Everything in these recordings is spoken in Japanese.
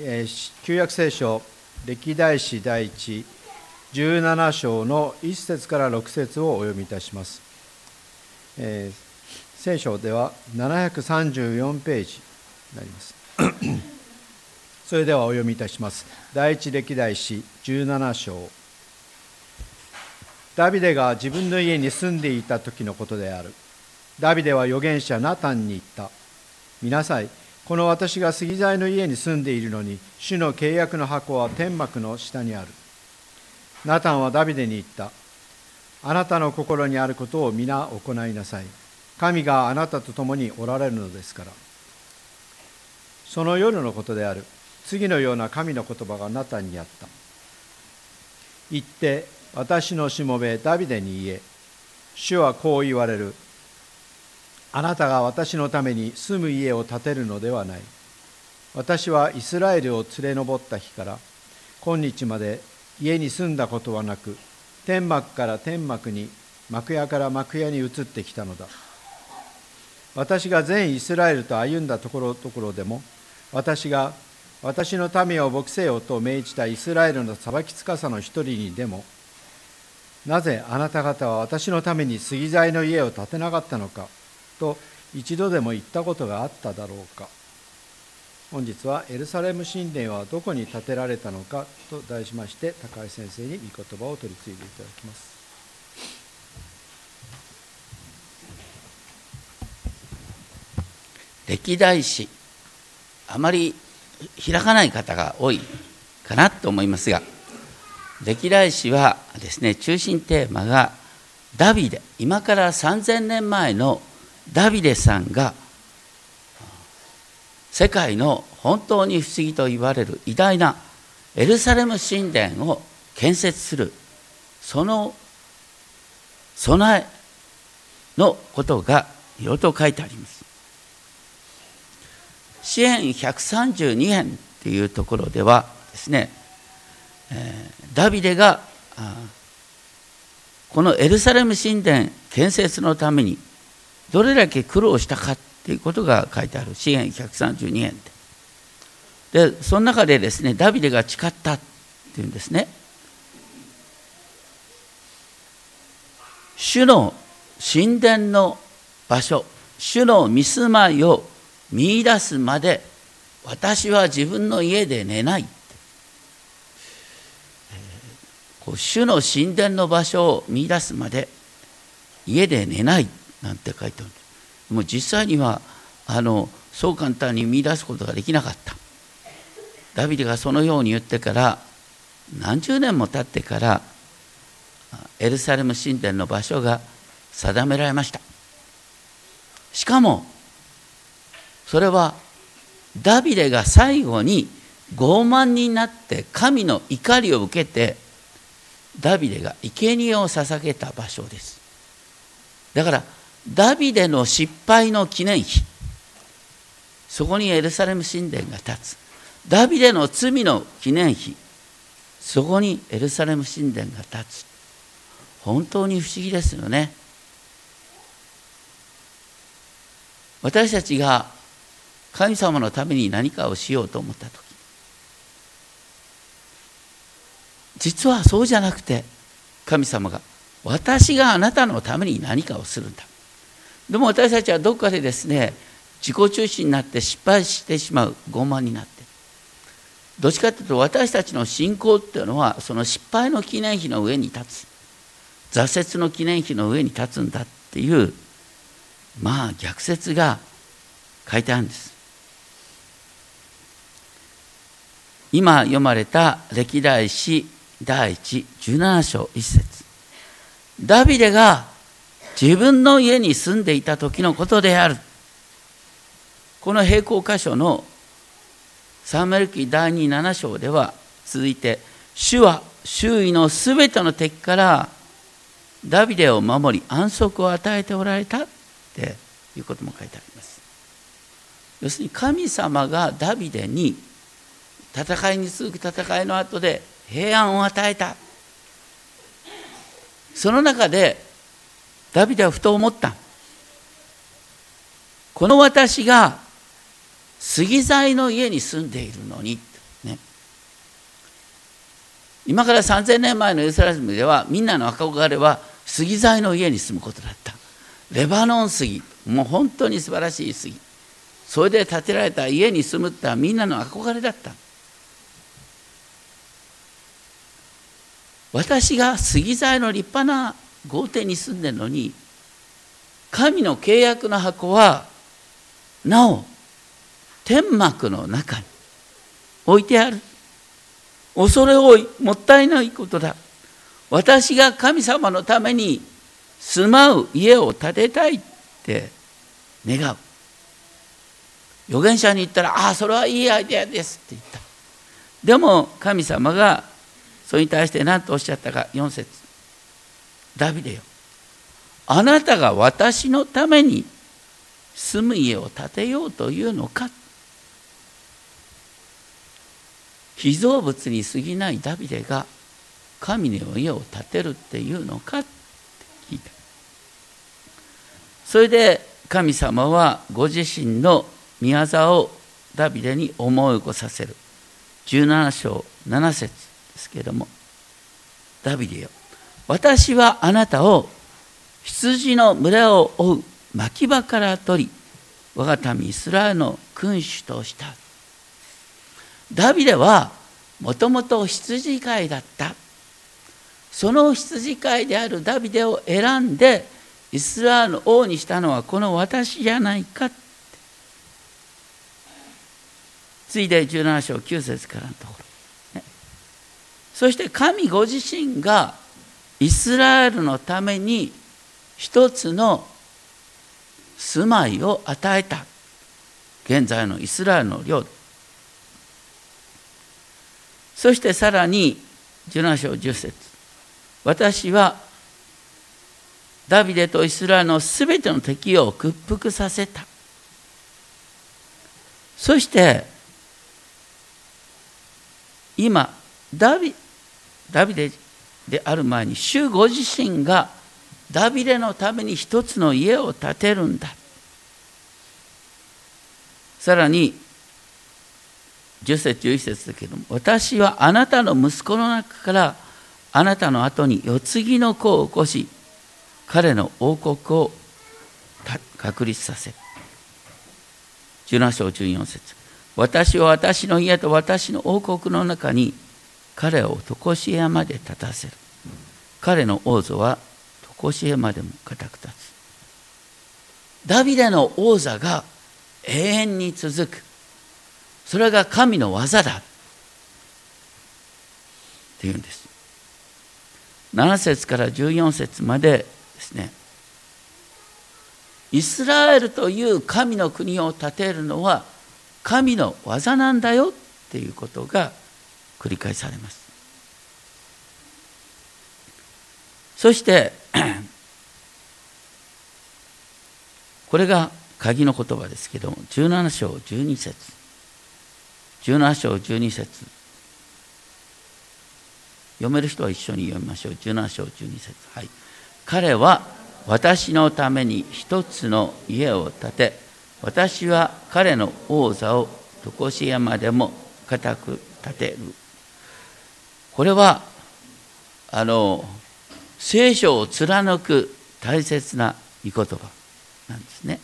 え旧約聖書歴代史第一17章の1節から6節をお読みいたします、えー聖書では734ページになります。それではお読みいたします。第一歴代史17章。ダビデが自分の家に住んでいた時のことである。ダビデは預言者ナタンに言った。見なさい。この私が杉材の家に住んでいるのに主の契約の箱は天幕の下にある。ナタンはダビデに言った。あなたの心にあることを皆行いなさい。神があなたと共におられるのですから。その夜のことである。次のような神の言葉がナタンにあった。言って私のしもべダビデに言え。主はこう言われる。あなたが私のために住む家を建てるのではない。私はイスラエルを連れ上った日から今日まで家に住んだことはなく天幕から天幕に幕屋から幕屋に移ってきたのだ。私が全イスラエルと歩んだところところでも私が私の民を牧せよと命じたイスラエルの裁き司の一人にでもなぜあなた方は私のために杉材の家を建てなかったのか。と一度でも言ったことがあっただろうか。本日はエルサレム神殿はどこに建てられたのかと題しまして高井先生に御言葉を取り次いでいただきます。歴代史あまり開かない方が多いかなと思いますが歴代史はですね中心テーマがダビデ。今から3000年前のダビデさんが世界の本当に不思議と言われる偉大なエルサレム神殿を建設するその備えのことがいろいろと書いてあります。支援132編っていうところではですね、えダビデがこのエルサレム神殿建設のためにどれだけ苦労したかっていうことが書いてある。支援132編ででその中でですねダビデが誓ったっていうんですね。主の神殿の場所主の見住まいを見出すまで私は自分の家で寝ない主の神殿の場所を見出すまで家で寝ない。なんて書いてある。もう実際にはあのそう簡単に見出すことができなかった。ダビデがそのように言ってから何十年も経ってからエルサレム神殿の場所が定められました。しかもそれはダビデが最後に傲慢になって神の怒りを受けてダビデが生贄を捧げた場所です。だからダビデの失敗の記念碑。そこにエルサレム神殿が立つ。ダビデの罪の記念碑。そこにエルサレム神殿が立つ。本当に不思議ですよね。私たちが神様のために何かをしようと思った時。実はそうじゃなくて神様が私があなたのために何かをするんだ。でも私たちはどこかでですね自己中心になって失敗してしまう傲慢になって。どっちかというと私たちの信仰っていうのはその失敗の記念碑の上に立つ。挫折の記念碑の上に立つんだっていうまあ逆説が書いてあるんです。今読まれた歴代史第一17章1節。ダビデが自分の家に住んでいた時のことである。この並行箇所のサムエル記第27章では続いて主は周囲のすべての敵からダビデを守り安息を与えておられたっていうことも書いてあります。要するに神様がダビデに戦いに続く戦いの後で平安を与えた。その中でダビデはふと思った。この私が杉材の家に住んでいるのに。ね、今から3000年前のエルサレムではみんなの憧れは杉材の家に住むことだった。レバノン杉。もう本当に素晴らしい杉。それで建てられた家に住むってはみんなの憧れだった。私が杉材の立派な豪邸に住んでるのに神の契約の箱はなお天幕の中に置いてある。恐れ多いもったいないことだ。私が神様のために住まう家を建てたいって願う。預言者に言ったら「ああそれはいいアイデアです」って言った。でも神様がそれに対して何とおっしゃったか4節。ダビデよ。あなたが私のために住む家を建てようというのか。被造物に過ぎないダビデが神の家を建てるっていうのかって聞いた。それで神様はご自身の宮沢をダビデに思い起こさせる。17章7節ですけれども。ダビデよ。私はあなたを羊の群れを追う牧場から取り我が民イスラエルの君主とした。ダビデはもともと羊飼いだった。その羊飼いであるダビデを選んでイスラエルの王にしたのはこの私じゃないか。ついで17章9節からのところ、ね、そして神ご自身がイスラエルのために一つの住まいを与えた現在のイスラエルの領土。そしてさらに17章10節。私はダビデとイスラエルのすべての敵を屈服させた。そして今ダビダビデである前に主ご自身がダビデのために一つの家を建てるんだ。さらに10節11節だけども私はあなたの息子の中からあなたの後に世継ぎの子を起こし彼の王国を確立させる17章14節。私は私の家と私の王国の中に彼を常しえまで立たせる。彼の王座は常しえまでも固く立つ。ダビデの王座が永遠に続く。それが神の技だ。っていうんです。7節から14節までですね。イスラエルという神の国を建てるのは神の技なんだよっていうことが繰り返されます。そして これが鍵の言葉ですけども17章12節。17章12節。読める人は一緒に読みましょう。17章12節。はい。彼は私のために一つの家を建て私は彼の王座を常し山でも固く建てる。これはあの聖書を貫く大切な御言葉なんですね。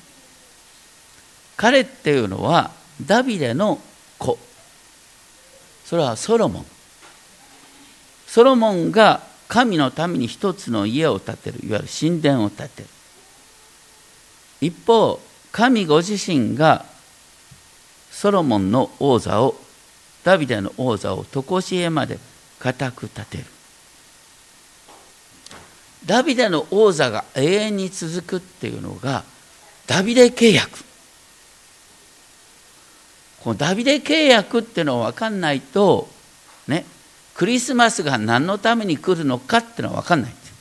彼っていうのはダビデの子。それはソロモン。ソロモンが神のために一つの家を建てる。いわゆる神殿を建てる。一方神ご自身がソロモンの王座をダビデの王座を常しえまで固く建てる。ダビデの王座が永遠に続くっていうのがダビデ契約。このダビデ契約っていうのは分かんないとねクリスマスが何のために来るのかっていうのは分かんないんです。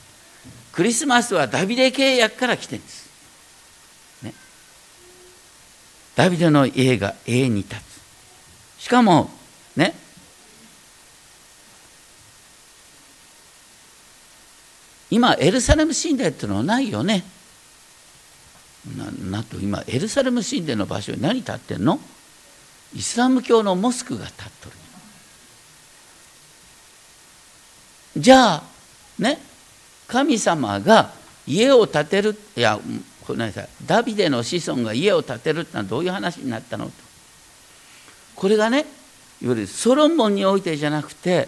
クリスマスはダビデ契約から来てるんです、ね、ダビデの家が永遠に立つ。しかもね今エルサレム神殿ってのはないよね。なんと今エルサレム神殿の場所に何立ってんの？イスラム教のモスクが立っとる。じゃあね神様が家を建てるいやごめんなさい。ダビデの子孫が家を建てるってのはどういう話になったの？とこれがねいわゆるソロモンにおいてじゃなくて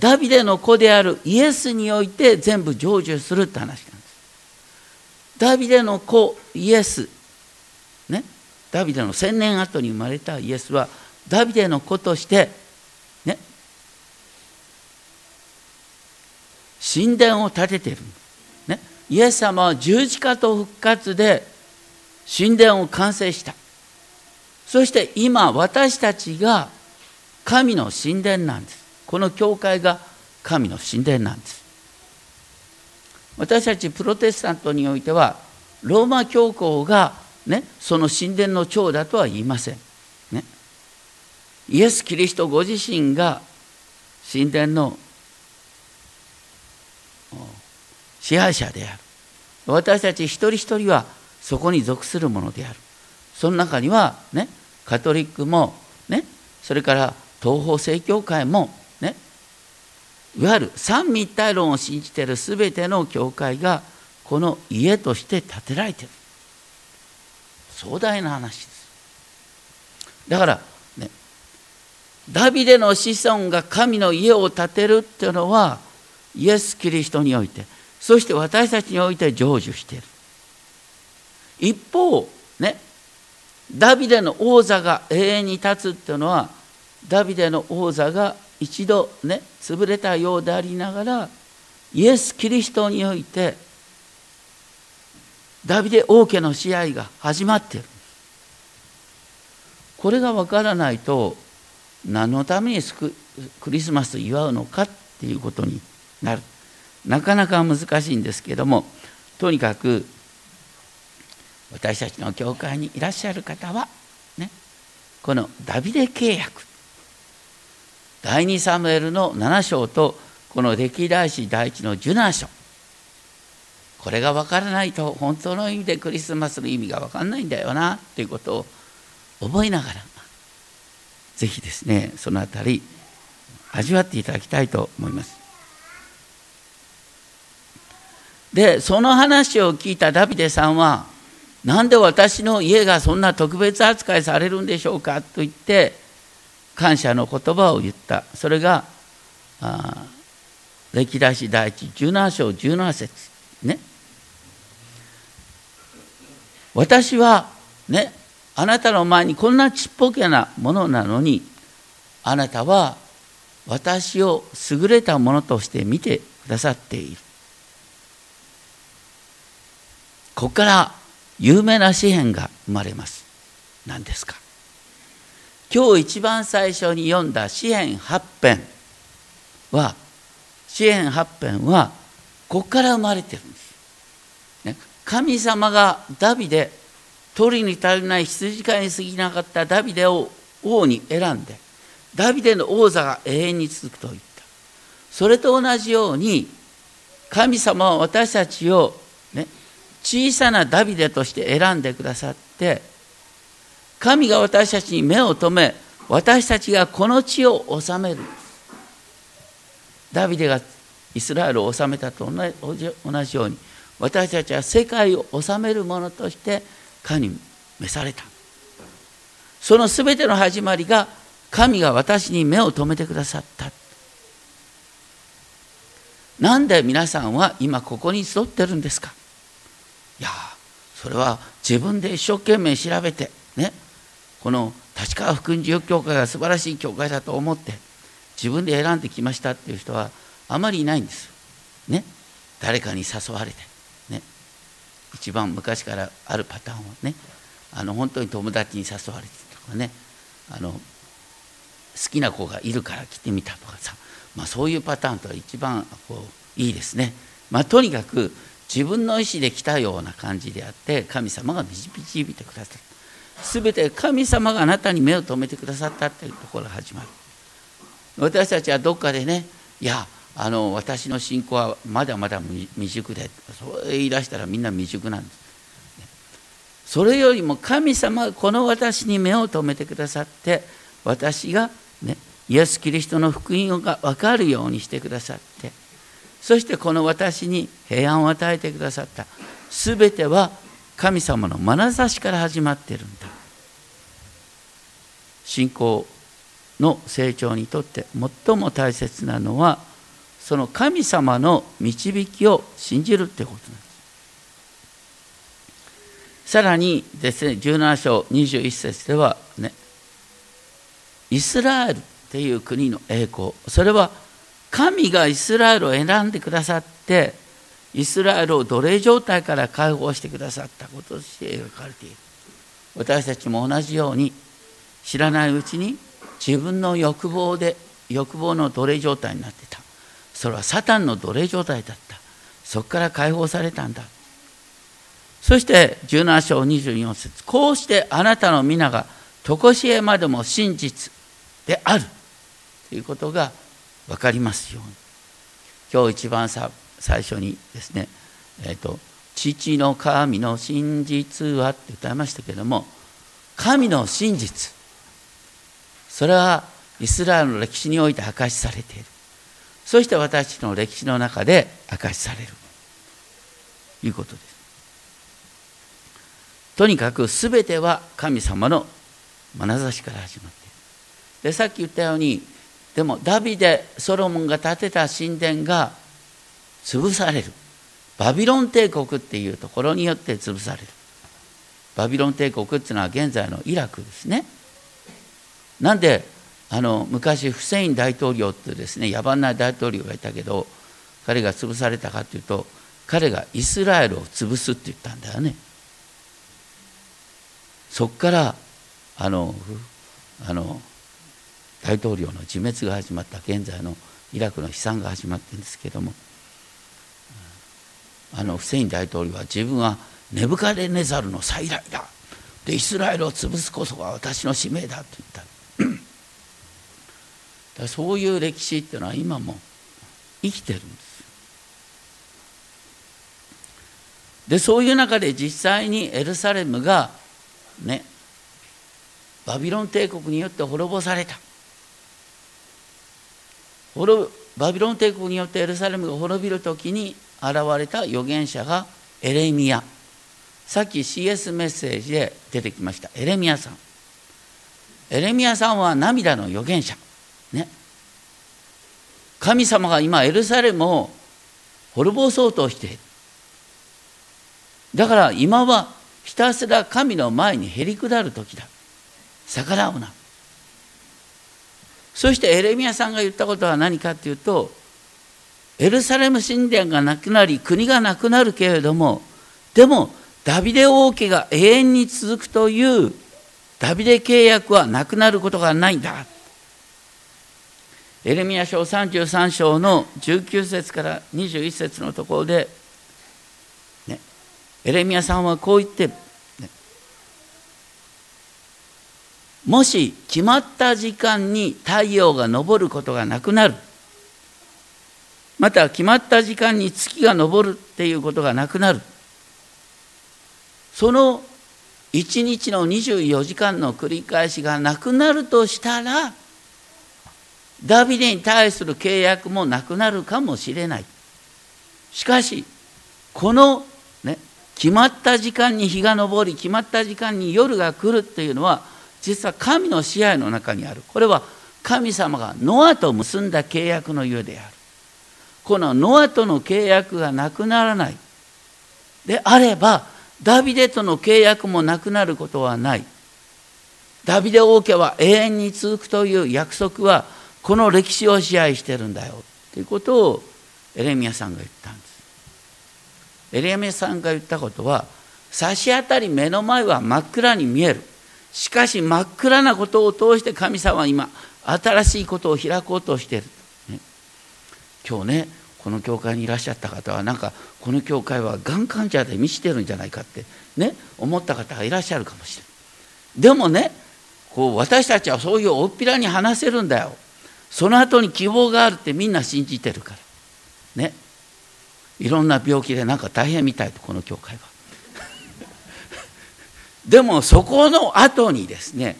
ダビデの子であるイエスにおいて全部成就するって話なんです。ダビデの子イエス。ね。ダビデの千年後に生まれたイエスはダビデの子としてね。神殿を建ててる、ね、イエス様は十字架と復活で神殿を完成した。そして今私たちが神の神殿なんです。この教会が神の神殿なんです。私たちプロテスタントにおいてはローマ教皇が、ね、その神殿の長だとは言いません、ね、イエス・キリストご自身が神殿の支配者である。私たち一人一人はそこに属するものである。その中にはねカトリックもねそれから東方正教会もいわゆる三位一体論を信じている全ての教会がこの家として建てられている。壮大な話です。だからねダビデの子孫が神の家を建てるっていうのはイエス・キリストにおいてそして私たちにおいて成就している。一方ねダビデの王座が永遠に立つっていうのはダビデの王座が一度ね潰れたようでありながらイエス・キリストにおいてダビデ王家の試合が始まっている。これが分からないと何のためにクリスマス祝うのかっていうことになる。なかなか難しいんですけどもとにかく私たちの教会にいらっしゃる方はねこのダビデ契約第2サムエルの7章とこの歴代史第一の17章。これが分からないと本当の意味でクリスマスの意味が分かんないんだよなということを覚えながらぜひですねそのあたり味わっていただきたいと思います。でその話を聞いたダビデさんはなんで私の家がそんな特別扱いされるんでしょうかと言って感謝の言葉を言った。それが歴代史第一17章17節ね。私はねあなたの前にこんなちっぽけなものなのにあなたは私を優れたものとして見てくださっている。ここから有名な詩篇が生まれます。何ですか？今日一番最初に読んだ詩篇8編は詩篇8編はここから生まれてるんです、ね、神様がダビデ鳥に足りない羊飼いに過ぎなかったダビデを王に選んでダビデの王座が永遠に続くと言った。それと同じように神様は私たちをね小さなダビデとして選んでくださって神が私たちに目を留め私たちがこの地を治める。ダビデがイスラエルを治めたと同じように私たちは世界を治めるものとして神に召された。その全ての始まりが神が私に目を留めてくださった。なんで皆さんは今ここに集ってるんですか？いやそれは自分で一生懸命調べてねこの立川福音寺教会が素晴らしい教会だと思って自分で選んできましたっていう人はあまりいないんです。ね。誰かに誘われてね。一番昔からあるパターンはね。あの本当に友達に誘われてとかね。あの好きな子がいるから来てみたとかさ、まあ、そういうパターンとは一番こういいですね。まあ、とにかく自分の意思で来たような感じであって神様が導いてくださる全て神様があなたに目を留めてくださったっていうところが始まる。私たちはどっかでねいやあの私の信仰はまだまだ未熟でそう言い出したらみんな未熟なんです。それよりも神様がこの私に目を留めてくださって私がねイエス・キリストの福音が分かるようにしてくださってそしてこの私に平安を与えてくださった。全ては神様の眼差しから始まってるんだ。信仰の成長にとって最も大切なのはその神様の導きを信じるってことなんです。さらにですね17章21節ではねイスラエルっていう国の栄光それは神がイスラエルを選んでくださってイスラエルを奴隷状態から解放してくださったこととして描かれている私たちも同じように知らないうちに自分の欲望で欲望の奴隷状態になってた。それはサタンの奴隷状態だった。そこから解放されたんだ。そして17章24節こうしてあなたの皆が常しえまでも真実である。ということが分かりますように。今日一番さ最初にですね、えーと「父の神の真実は」って歌いましたけれども神の真実。それはイスラエルの歴史において明かしされている。そして私の歴史の中で明かしされる。ということです。とにかく全ては神様の眼差しから始まっている。でさっき言ったようにでもダビデソロモンが建てた神殿が潰される。バビロン帝国っていうところによって潰される。バビロン帝国っていうのは現在のイラクですね。なんであの昔フセイン大統領ってですね野蛮な大統領がいたけど彼が潰されたかというと彼がイスラエルを潰すって言ったんだよね。そこからあのあの大統領の自滅が始まった現在のイラクの悲惨が始まってるんですけどもあのフセイン大統領は自分はネブカデネザルの再来だ。でイスラエルを潰すこそが私の使命だと言った。だそういう歴史っていうのは今も生きてるんです。でそういう中で実際にエルサレムがねバビロン帝国によって滅ぼされた。バビロン帝国によってエルサレムが滅びる時に現れた預言者がエレミア。さっき CS メッセージで出てきました。エレミアさん。エレミアさんは涙の預言者。ね。神様が今エルサレムを滅ぼそうとして。いるだから今はひたすら神の前にへり下る時だ。逆らうな。そしてエレミアさんが言ったことは何かっていうとエルサレム神殿がなくなり国がなくなるけれどもでもダビデ王家が永遠に続くというダビデ契約はなくなることがないんだ。エレミア書33章の19節から21節のところで、ね、エレミアさんはこう言って、ね、もし決まった時間に太陽が昇ることがなくなる。また決まった時間に月が昇るっていうことがなくなる。その1日の24時間の繰り返しがなくなるとしたらダビデに対する契約もなくなるかもしれない。しかしこの、ね、決まった時間に日が昇り決まった時間に夜が来るっていうのは実は神の支配の中にある。これは神様がノアと結んだ契約のゆえである。このノアとの契約がなくならない。であればダビデとの契約もなくなることはない。ダビデ王家は永遠に続くという約束はこの歴史を支配してるんだよ。ということをエレミアさんが言ったんです。エレミアさんが言ったことは差し当たり目の前は真っ暗に見える。しかし真っ暗なことを通して神様は今新しいことを開こうとしてる、ね、今日ねこの教会にいらっしゃった方はなんかこの教会はがん患者で満ちてるんじゃないかってね思った方がいらっしゃるかもしれないでもねこう私たちはそういうおっぴらに話せるんだよ。その後に希望があるってみんな信じてるから。ね。いろんな病気でなんか大変みたいとこの教会は。でもそこの後にですね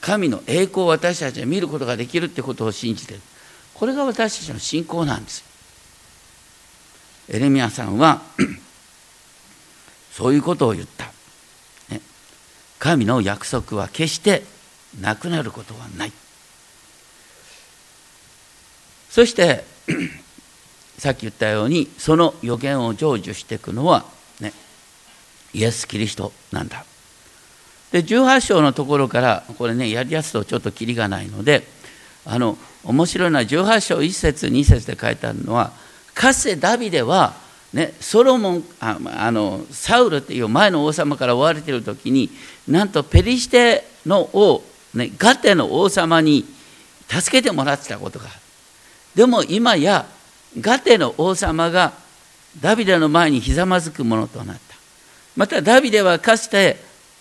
神の栄光を私たちは見ることができるってことを信じてる。これが私たちの信仰なんですエレミアさんは そういうことを言った、ね、神の約束は決してなくなることはない。そして さっき言ったようにその予言を成就していくのは、ね、イエス・キリストなんだ。で18章のところからこれねやりやすとちょっときりがないのであの面白いのは18章1節2節で書いてあるのはかつてダビデは、ね、ソロモンああのサウルっていう前の王様から追われている時になんとペリシテの王、ね、ガテの王様に助けてもらってたことが。あるでも今やガテの王様がダビデの前にひざまずくものとなった。またダビデはかつて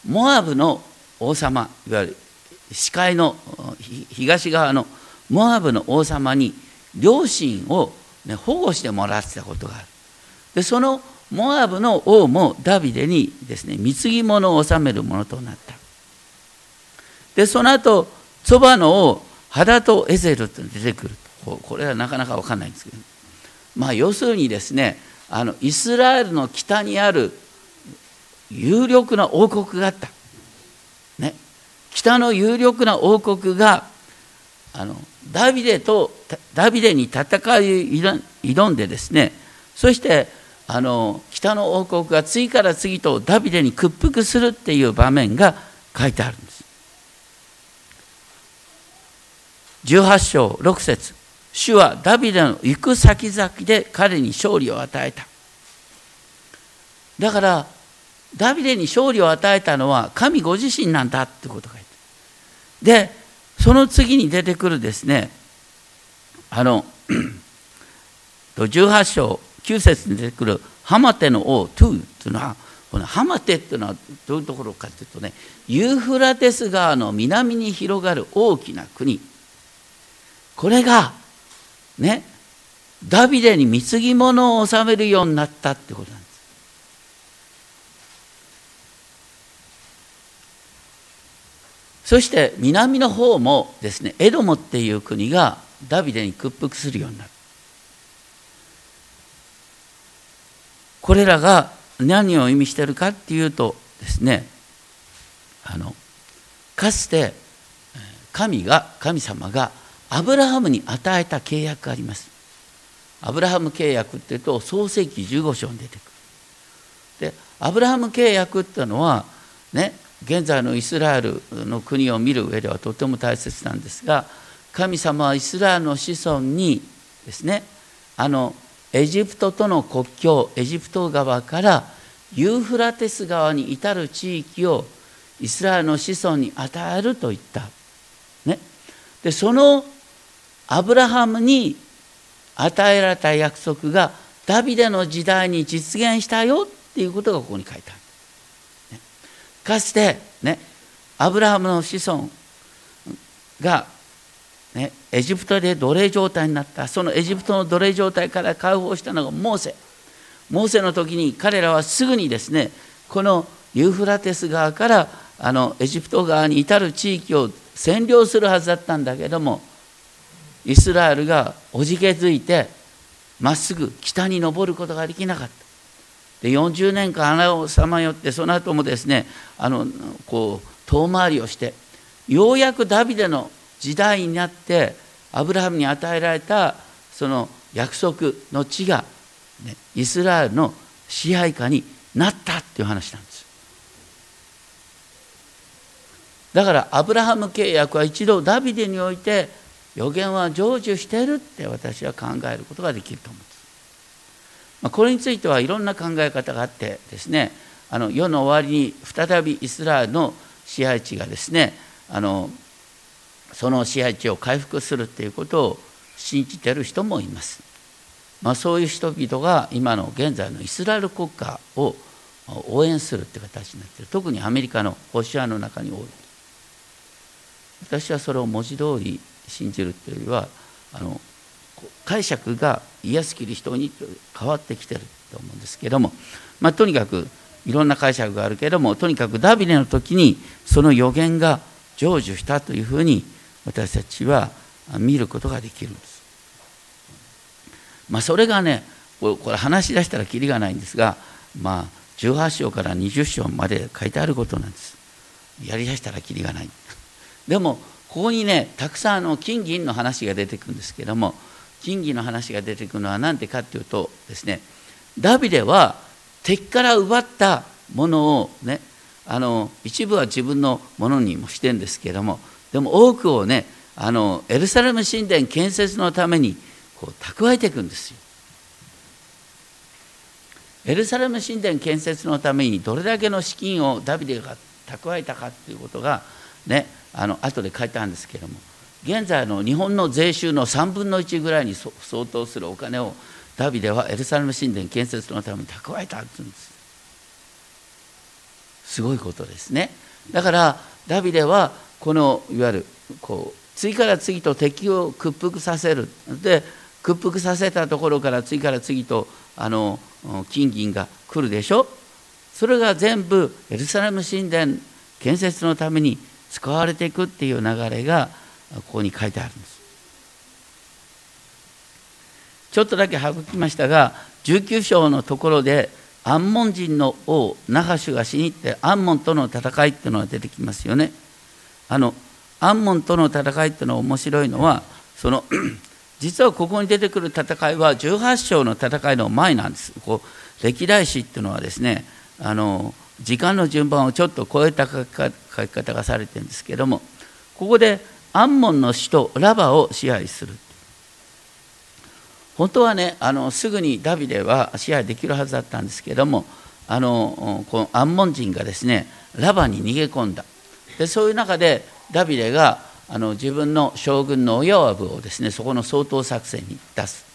モアブの王様いわゆる視界の東側のモアブの王様に両親を、ね、保護してもらってたことがある。でそのモアブの王もダビデにですね貢ぎ物を納めるものとなった。でその後そばの王ハダトエゼルと出てくる。これはなかなか分かんないんですけど。まあ要するにですねあのイスラエルの北にある有力な王国があった、ね、北の有力な王国があのダビデとダビデに戦い挑んでですねそしてあの北の王国が次から次とダビデに屈服するっていう場面が書いてあるんです。18章6節。主はダビデの行く先々で彼に勝利を与えた。だからダビデに勝利を与えたのは神ご自身なんだってことが言ってでその次に出てくるですねあの 18章9節に出てくるハマテの王トゥーというのはこのハマテっていうのはどういうところかというとねユーフラテス川の南に広がる大きな国。これがねダビデに貢ぎ物を納めるようになったってことなんですそして南の方もですねエドモっていう国がダビデに屈服するようになる。これらが何を意味してるかっていうとですねあのかつて神が神様がアブラハムに与えた契約があります。アブラハム契約っていうと創世記15章に出てくる。でアブラハム契約っていうのはね現在のイスラエルの国を見る上ではとても大切なんですが神様はイスラエルの子孫にですねあのエジプトとの国境エジプト川からユーフラテス川に至る地域をイスラエルの子孫に与えると言った。ね、でそのアブラハムに与えられた約束がダビデの時代に実現したよっていうことがここに書いてある。かつてねアブラハムの子孫が、ね、エジプトで奴隷状態になった。そのエジプトの奴隷状態から解放したのがモーセ。モーセの時に彼らはすぐにですねこのユーフラテス川からあのエジプト側に至る地域を占領するはずだったんだけどもイスラエルがおじけづいてまっすぐ北に登ることができなかった。で40年間穴をさまよってその後もですねあのこう遠回りをしてようやくダビデの時代になってアブラハムに与えられたその約束の地が、ね、イスラエルの支配下になったっていう話なんです。だからアブラハム契約は一度ダビデにおいて予言は成就してるって私は考えることができると思う。まあ、これについてはいろんな考え方があってですねあの世の終わりに再びイスラエルの支配地がですねあのその支配地を回復するっていうことを信じてる人もいます。まあ、そういう人々が今の現在のイスラエル国家を応援するっていう形になってる特にアメリカの保守派の中に多い私はそれを文字通り信じるというよりはあの解釈がイエス・キリストに変わってきてると思うんですけども、まあ、とにかくいろんな解釈があるけどもとにかくダビデの時にその予言が成就したというふうに私たちは見ることができるんです。まあ、それがねこれ話し出したらきりがないんですがまあ18章から20章まで書いてあることなんです。やりだしたらきりがない。でもここにねたくさんの金銀の話が出てくるんですけども金銀の話が出てくるのは何でかっていうとですねダビデは敵から奪ったものをねあの一部は自分のものにもしてるんですけどもでも多くをねあのエルサレム神殿建設のためにこう蓄えていくんですよ。エルサレム神殿建設のためにどれだけの資金をダビデが蓄えたかっていうことがねあの後で書いてあるんですけども現在の日本の税収の3分の1ぐらいに相当するお金をダビデはエルサレム神殿建設のために蓄えたって言うんです。すごいことですね。だからダビデはこのいわゆるこう次から次と敵を屈服させる。で屈服させたところから次から次とあの金銀が来るでしょ。それが全部エルサレム神殿建設のために使われていくっていう流れがここに書いてあるんです。ちょっとだけ省きましたが19章のところでアンモン人の王ナハシュが死にってアンモンとの戦いっていうのが出てきますよね。あのアンモンとの戦いっていうのは面白いのはその 実はここに出てくる戦いは18章の戦いの前なんです。こう歴代史っていうのはですねあの時間の順番をちょっと超えた書き方がされてるんですけどもここでアンモンの首都ラバを支配する。本当はねあのすぐにダビデは支配できるはずだったんですけどもあのこのアンモン人がですねラバに逃げ込んだ。でそういう中でダビデがあの自分の将軍のヨアブをですねそこの掃討作戦に出す。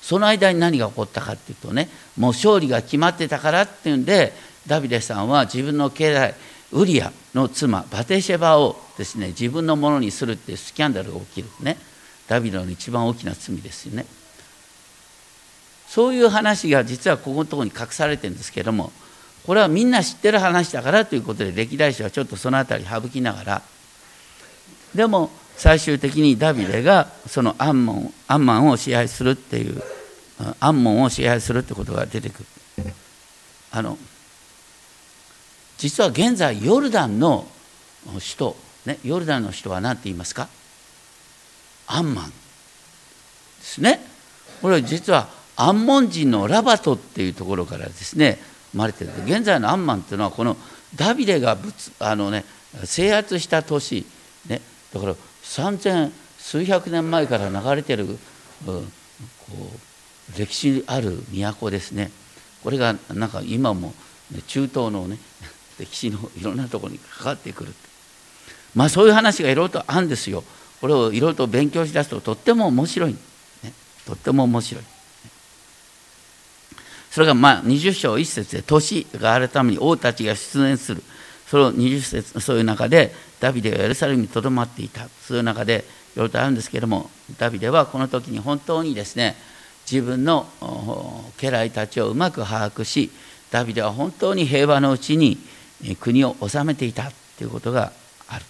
その間に何が起こったかっていうとねもう勝利が決まってたからっていうんでダビデさんは自分の家来ウリアの妻バテシェバをですね自分のものにするっていうスキャンダルが起きるね。ダビデの一番大きな罪ですよね。そういう話が実はここのところに隠されてるんですけどもこれはみんな知ってる話だからということで歴代史はちょっとその辺り省きながら。でも最終的にダビデがそのアンモンアンマンを支配するっていうアンモンを支配するってことが出てくる。あの実は現在ヨルダンの首都、ね、ヨルダンの首都は何て言いますか？アンマンですね。これは実はアンモン人のラバトっていうところからですね生まれてる。現在のアンマンっていうのはこのダビデがぶつあの、ね、制圧した都市、ね、だから3000数百年前から流れてる、うんこう歴史ある都ですね。これがなんか今も、中東のね歴史のいろんなところにかかってくる。まあそういう話がいろいろとあるんですよ。これをいろいろと勉強しだすととっても面白い、ね、とっても面白い。それがまあ20章1節で年があるために王たちが出演する。その20節そういう中でダビデがエルサレムにとどまっていた。そういう中でいろいろとあるんですけれどもダビデはこの時に本当にですね自分の家来たちをうまく把握しダビデは本当に平和のうちに国を治めていたということがある。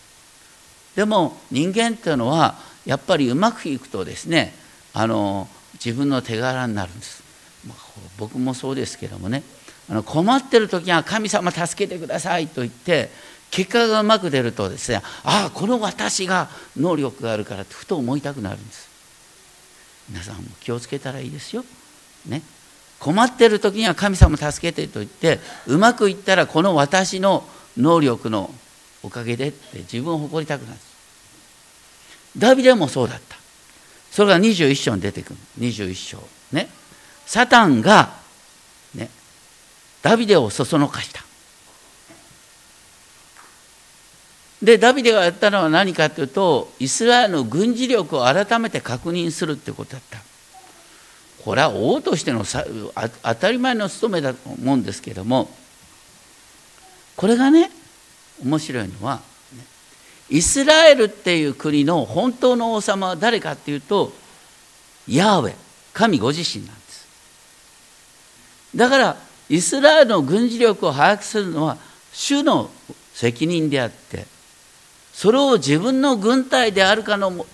でも人間っていうのはやっぱりうまくいくとですねあの自分の手柄になるんです、ま、僕もそうですけどもね。あの困ってる時は神様助けてくださいと言って結果がうまく出るとですねああこの私が能力があるからってふと思いたくなるんです。皆さんも気をつけたらいいですよ。ね。困ってる時には神様助けてと言ってうまくいったらこの私の能力のおかげでって自分を誇りたくなる。ダビデもそうだった。それが21章に出てくる。21章。ね。サタンがねダビデをそそのかした。でダビデがやったのは何かというとイスラエルの軍事力を改めて確認するってことだった。これは王としての当たり前の務めだと思うんですけどもこれがね面白いのはイスラエルっていう国の本当の王様は誰かっていうとヤーウェ神ご自身なんです。だからイスラエルの軍事力を把握するのは主の責任であってそれを自分の軍隊であるかの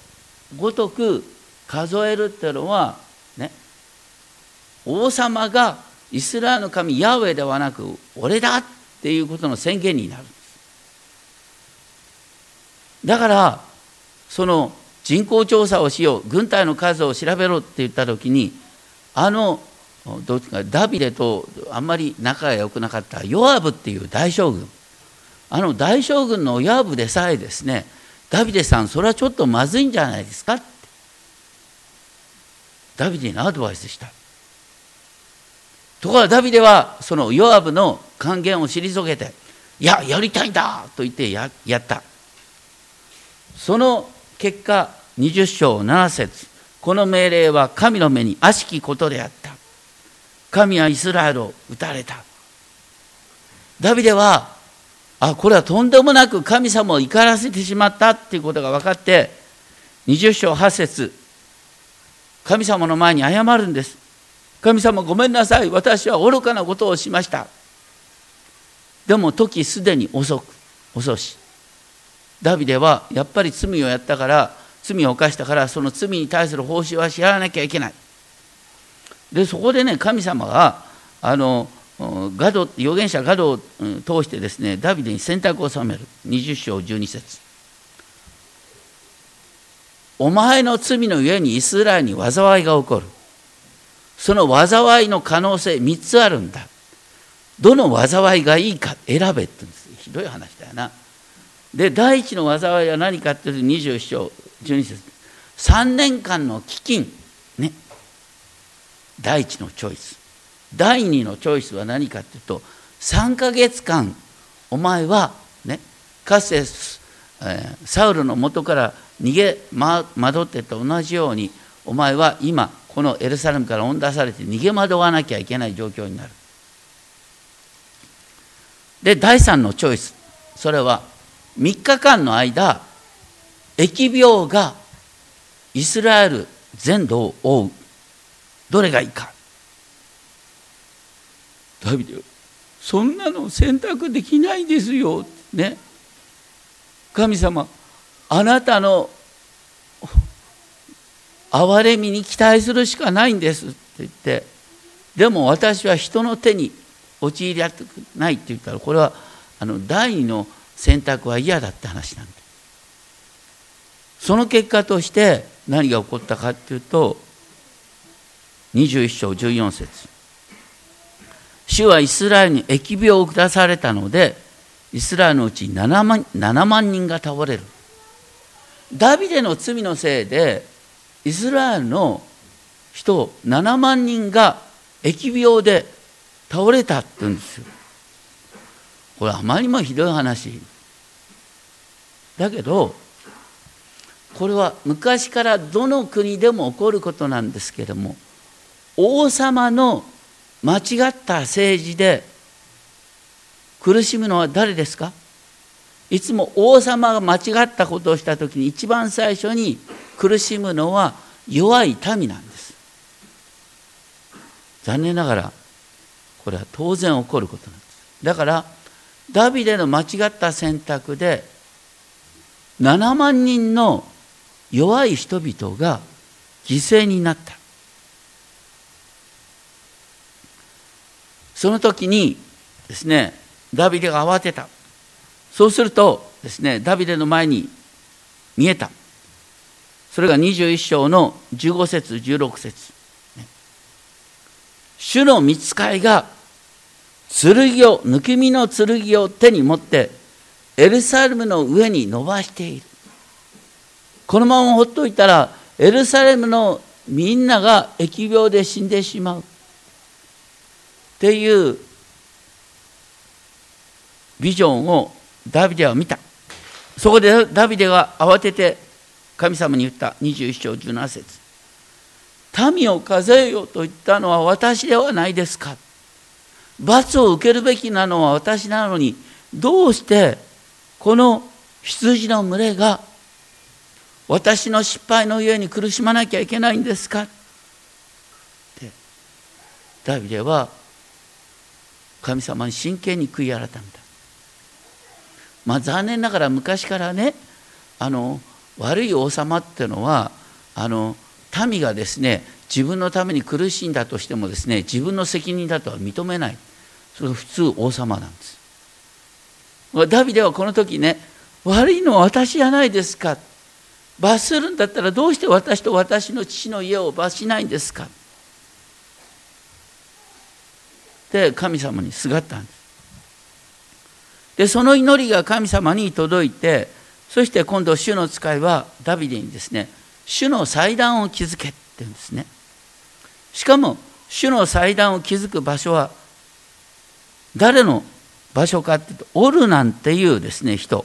ごとく数えるっていうのはね王様がイスラエルの神ヤウェではなく俺だっていうことの宣言になる。だからその人口調査をしよう軍隊の数を調べろって言った時にあのどうかダビデとあんまり仲が良くなかったヨアブっていう大将軍。あの大将軍のヨアブでさえですねダビデさんそれはちょっとまずいんじゃないですかって。ダビデにアドバイスした。ところがダビデはそのヨアブの還元を退けて「いややりたいんだ!」と言ってややった。その結果20章7節この命令は神の目に悪しきことであった。神はイスラエルを撃たれた。ダビデはあこれはとんでもなく神様を怒らせてしまったっていうことが分かって20章8節神様の前に謝るんです。神様ごめんなさい。私は愚かなことをしました。でも時すでに遅く遅し。ダビデはやっぱり罪をやったから罪を犯したからその罪に対する報酬は支払わなきゃいけない。でそこでね神様があのガド預言者ガドを通してですねダビデに選択を定める。20章12節。お前の罪のゆえにイスラエルに災いが起こる。その災いの可能性3つあるんだ。どの災いがいいか選べって言うんです。ひどい話だよな。で第一の災いは何かっていうと21章12節。3年間の飢饉ね。第一のチョイス。第二のチョイスは何かっていうと3ヶ月間お前はねかつて、サウルの元から逃げ惑ってと同じようにお前は今このエルサレムから追ん出されて逃げ惑わなきゃいけない状況になる。で第3のチョイスそれは3日間の間疫病がイスラエル全土を覆う。どれがいいか。ダビデそんなの選択できないですよ。ね。神様あなたの憐れみに期待するしかないんですって言ってでも私は人の手に陥りたくないって言ったらこれはあの第二の選択は嫌だって話なんでその結果として何が起こったかっていうと21章14節。主はイスラエルに疫病を下されたのでイスラエルのうち7万 ,7 万人が倒れる。ダビデの罪のせいでイスラエルの人7万人が疫病で倒れたって言うんですよ。これあまりにもひどい話。だけどこれは昔からどの国でも起こることなんですけれども王様の間違った政治で苦しむのは誰ですか？いつも王様が間違ったことをした時に一番最初に苦しむのは弱い民なんです。残念ながらこれは当然起こることなんです。だからダビデの間違った選択で7万人の弱い人々が犠牲になった。その時にですねダビデが慌てた。そうするとですねダビデの前に見えた。それが21章の15節16節。主の見つかいが剣を抜き身の剣を手に持ってエルサレムの上に伸ばしている。このままほっといたらエルサレムのみんなが疫病で死んでしまう。っていうビジョンをダビデは見た。そこでダビデが慌てて神様に言った21章17節。民を数えよと言ったのは私ではないですか。罰を受けるべきなのは私なのにどうしてこの羊の群れが私の失敗のゆえに苦しまなきゃいけないんですか。ってダビデは神様に真剣に悔い改めた。まあ残念ながら昔からねあの悪い王様っていうのはあの民がですね自分のために苦しんだとしてもですね自分の責任だとは認めない。それが普通王様なんです。ダビデはこの時ね悪いのは私じゃないですか。罰するんだったらどうして私と私の父の家を罰しないんですか。で神様にすがったんです。でその祈りが神様に届いてそして今度主の使いはダビデにですね主の祭壇を築けって言うんですね。しかも主の祭壇を築く場所は誰の場所かっていうとオルナンっていうですね人。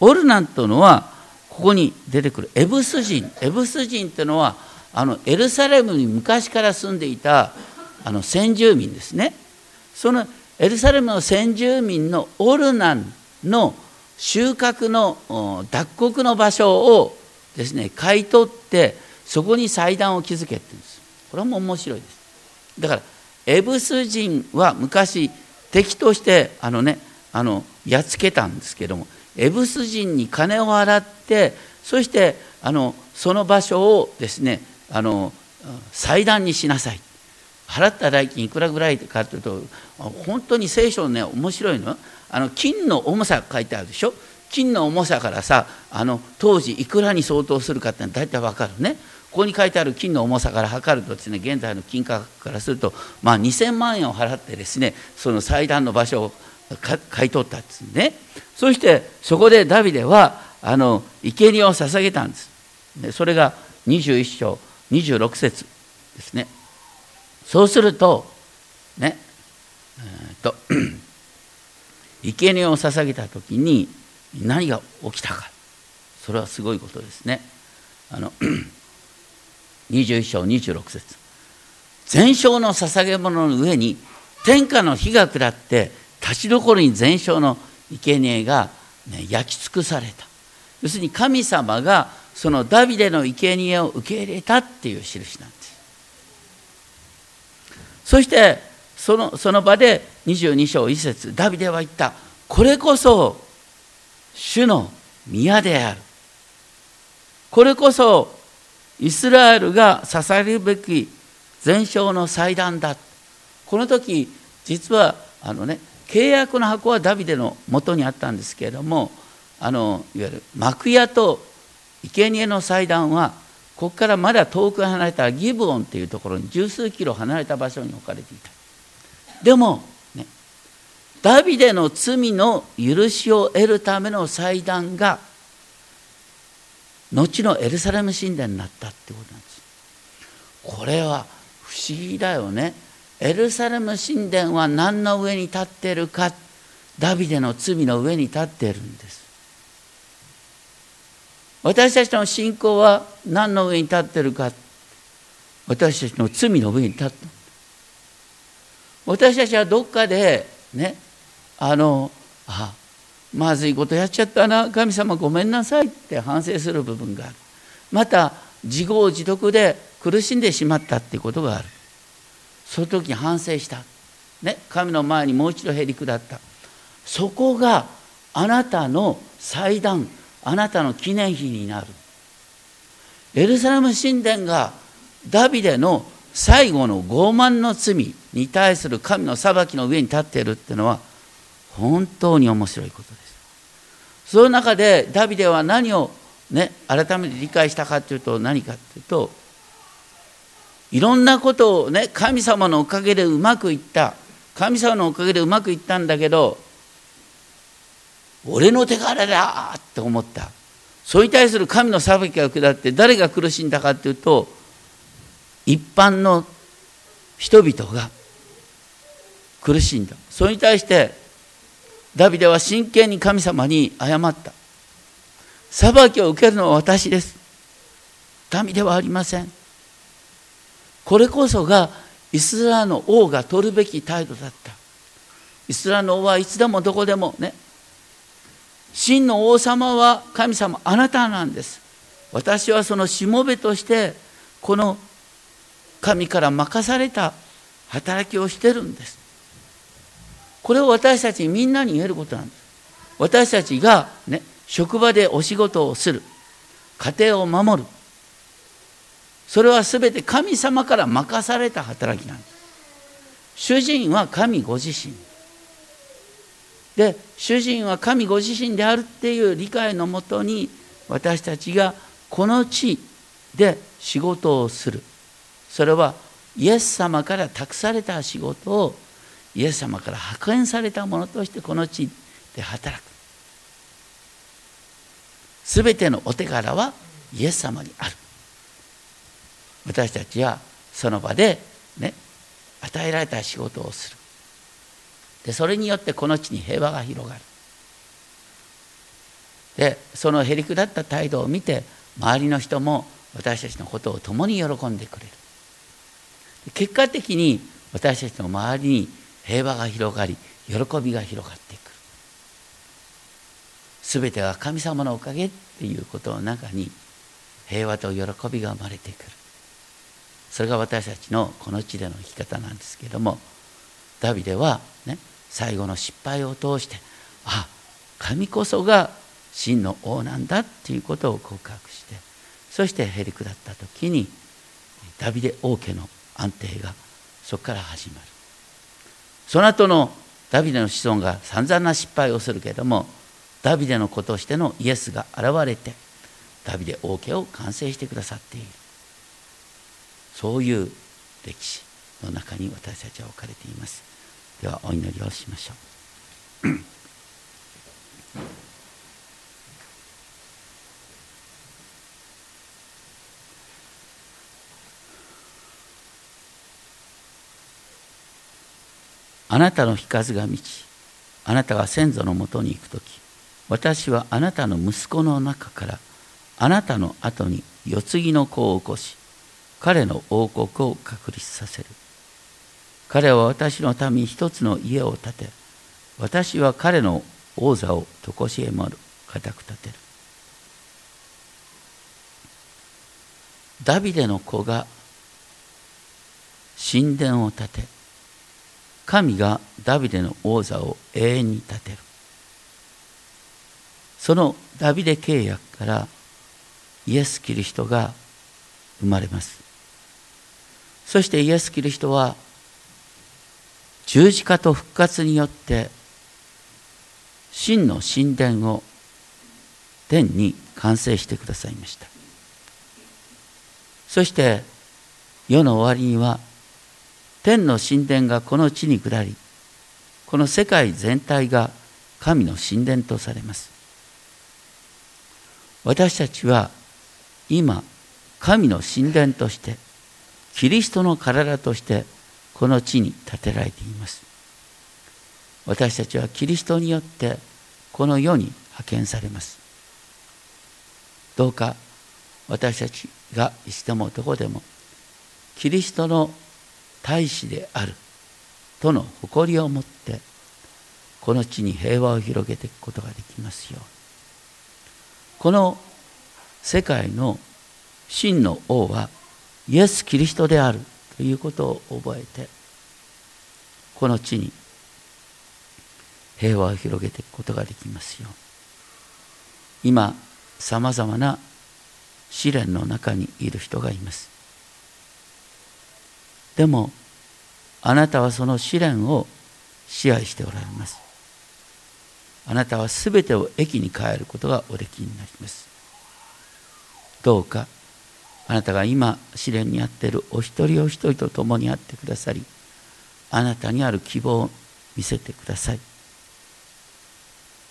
オルナンというのはここに出てくる。エブス人。エブス人っていうのはあのエルサレムに昔から住んでいたあの先住民ですね。そのエルサレムの先住民のオルナンの収穫の脱穀の場所をですね買い取ってそこに祭壇を築けって言うんです。これも面白いです。だからエブス人は昔敵としてあのねあのやっつけたんですけどもエブス人に金を払ってそしてあのその場所をですねあの祭壇にしなさい。払った代金いくらぐらいかというと本当に聖書のね面白いのあの金の重さ書いてあるでしょ？金の重さからさあの当時いくらに相当するかって大体わかるね。ここに書いてある金の重さから測るとですね現在の金価格からするとまあ2000万円を払ってですねその祭壇の場所を買い取ったんですね。そしてそこでダビデはあの生贄を捧げたんです。それが21章26節ですね。そうするとねえー、っと生贄を捧げた時に何が起きたか。それはすごいことですね。あの 21章26節。全焼の捧げ物の上に天下の火が下って立ちどころに全焼の生贄が、ね、焼き尽くされた。要するに神様がそのダビデの生贄を受け入れたっていう印なんです。そしてそのその場で22章1節ダビデは言った。これこそ主の宮である。これこそイスラエルが捧げるべき全焼の祭壇だ。この時実はあのね契約の箱はダビデのもとにあったんですけれどもあのいわゆる幕屋と生贄の祭壇はここからまだ遠く離れたギブオンというところに十数キロ離れた場所に置かれていた。でも、ね、ダビデの罪の許しを得るための祭壇が後のエルサレム神殿になったってことなんです。これは不思議だよね。エルサレム神殿は何の上に立ってるかダビデの罪の上に立っているんです。私たちの信仰は何の上に立ってるか私たちの罪の上に立ってる私たちはどっかでねあのあまずいことやっちゃったな神様ごめんなさいって反省する部分がある。また自業自得で苦しんでしまったっていうことがある。その時反省した、ね、神の前にもう一度へり下った。そこがあなたの祭壇あなたの記念碑になる。エルサレム神殿がダビデの最後の傲慢の罪に対する神の裁きの上に立っているっていうのは本当に面白いことです。その中でダビデは何をね改めて理解したかというと何かというといろんなことをね神様のおかげでうまくいった。神様のおかげでうまくいったんだけど俺の手柄だって思った。それに対する神の裁きが下って誰が苦しんだかっていうと一般の人々が苦しんだ。それに対してダビデは真剣に神様に謝った。裁きを受けるのは私です。民ではありません。これこそがイスラエルの王が取るべき態度だった。イスラエルの王はいつでもどこでもね真の王様は神様あなたなんです。私はそのしもべとしてこの神から任された働きをしてるんです。これを私たちみんなに言えることなんです。私たちがね職場でお仕事をする。家庭を守る。それは全て神様から任された働きなんです。主人は神ご自身。で主人は神ご自身であるっていう理解のもとに私たちがこの地で仕事をする。それはイエス様から託された仕事をイエス様から派遣されたものとしてこの地で働く。すべてのお手柄はイエス様にある。私たちはその場でね与えられた仕事をする。でそれによってこの地に平和が広がる。でそのへりくだった態度を見て周りの人も私たちのことを共に喜んでくれる。結果的に私たちの周りに平和が広がり喜びが広がっていく全ては神様のおかげっていうことの中に平和と喜びが生まれてくる。それが私たちのこの地での生き方なんですけれどもダビデはね最後の失敗を通してあ神こそが真の王なんだっていうことを告白してそしてへりくだった時にダビデ王家の安定がそこから始まる。その後のダビデの子孫が散々な失敗をするけれどもダビデの子としてのイエスが現れてダビデ王家を完成してくださっている。そういう歴史の中に私たちは置かれています。ではお祈りをしましょう。あなたの日数が満ちあなたが先祖のもとに行く時私はあなたの息子の中からあなたの後に世継ぎの子を起こし彼の王国を確立させる。彼は私の民一つの家を建て私は彼の王座を常しえもる固く建てる。ダビデの子が神殿を建て神がダビデの王座を永遠に立てる。そのダビデ契約からイエス・キリストが生まれます。そしてイエス・キリストは十字架と復活によって真の神殿を天に完成してくださいました。そして世の終わりには天の神殿がこの地に下りこの世界全体が神の神殿とされます。私たちは今神の神殿としてキリストの体としてこの地に建てられています。私たちはキリストによってこの世に派遣されます。どうか私たちがいつでもどこでもキリストの大使である。との誇りを持ってこの地に平和を広げていくことができますように。この世界の真の王はイエス・キリストである。ということを覚えてこの地に平和を広げていくことができますよ今さまざまな試練の中にいる人がいます。でもあなたはその試練を支配しておられます。あなたはすべてを駅に変えることがおできになります。どうかあなたが今試練にあっているお一人お一人と共にあってくださりあなたにある希望を見せてください。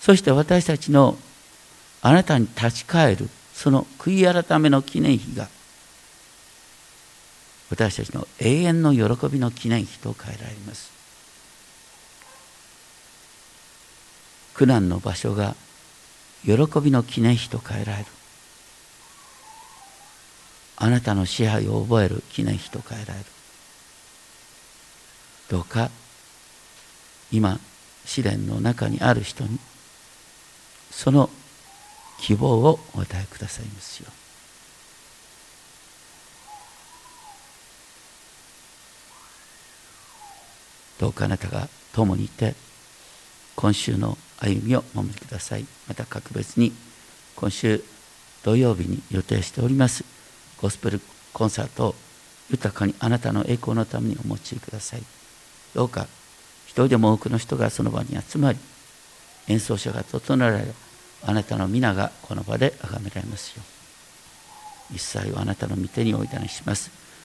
そして私たちのあなたに立ち返るその悔い改めの記念碑が私たちの永遠の喜びの記念碑と変えられます。苦難の場所が喜びの記念碑と変えられる。あなたの支配を覚える記念碑と変えられる。どうか今試練の中にある人にその希望をお与えくださいますよどうかあなたが共にいて今週の歩みをお守りください。また格別に今週土曜日に予定しておりますゴスペルコンサートを豊かにあなたの栄光のためにお持ちください。どうか一人でも多くの人がその場に集まり演奏者が整えられあなたの皆がこの場で崇められますよう。一切をあなたの御手においたにします。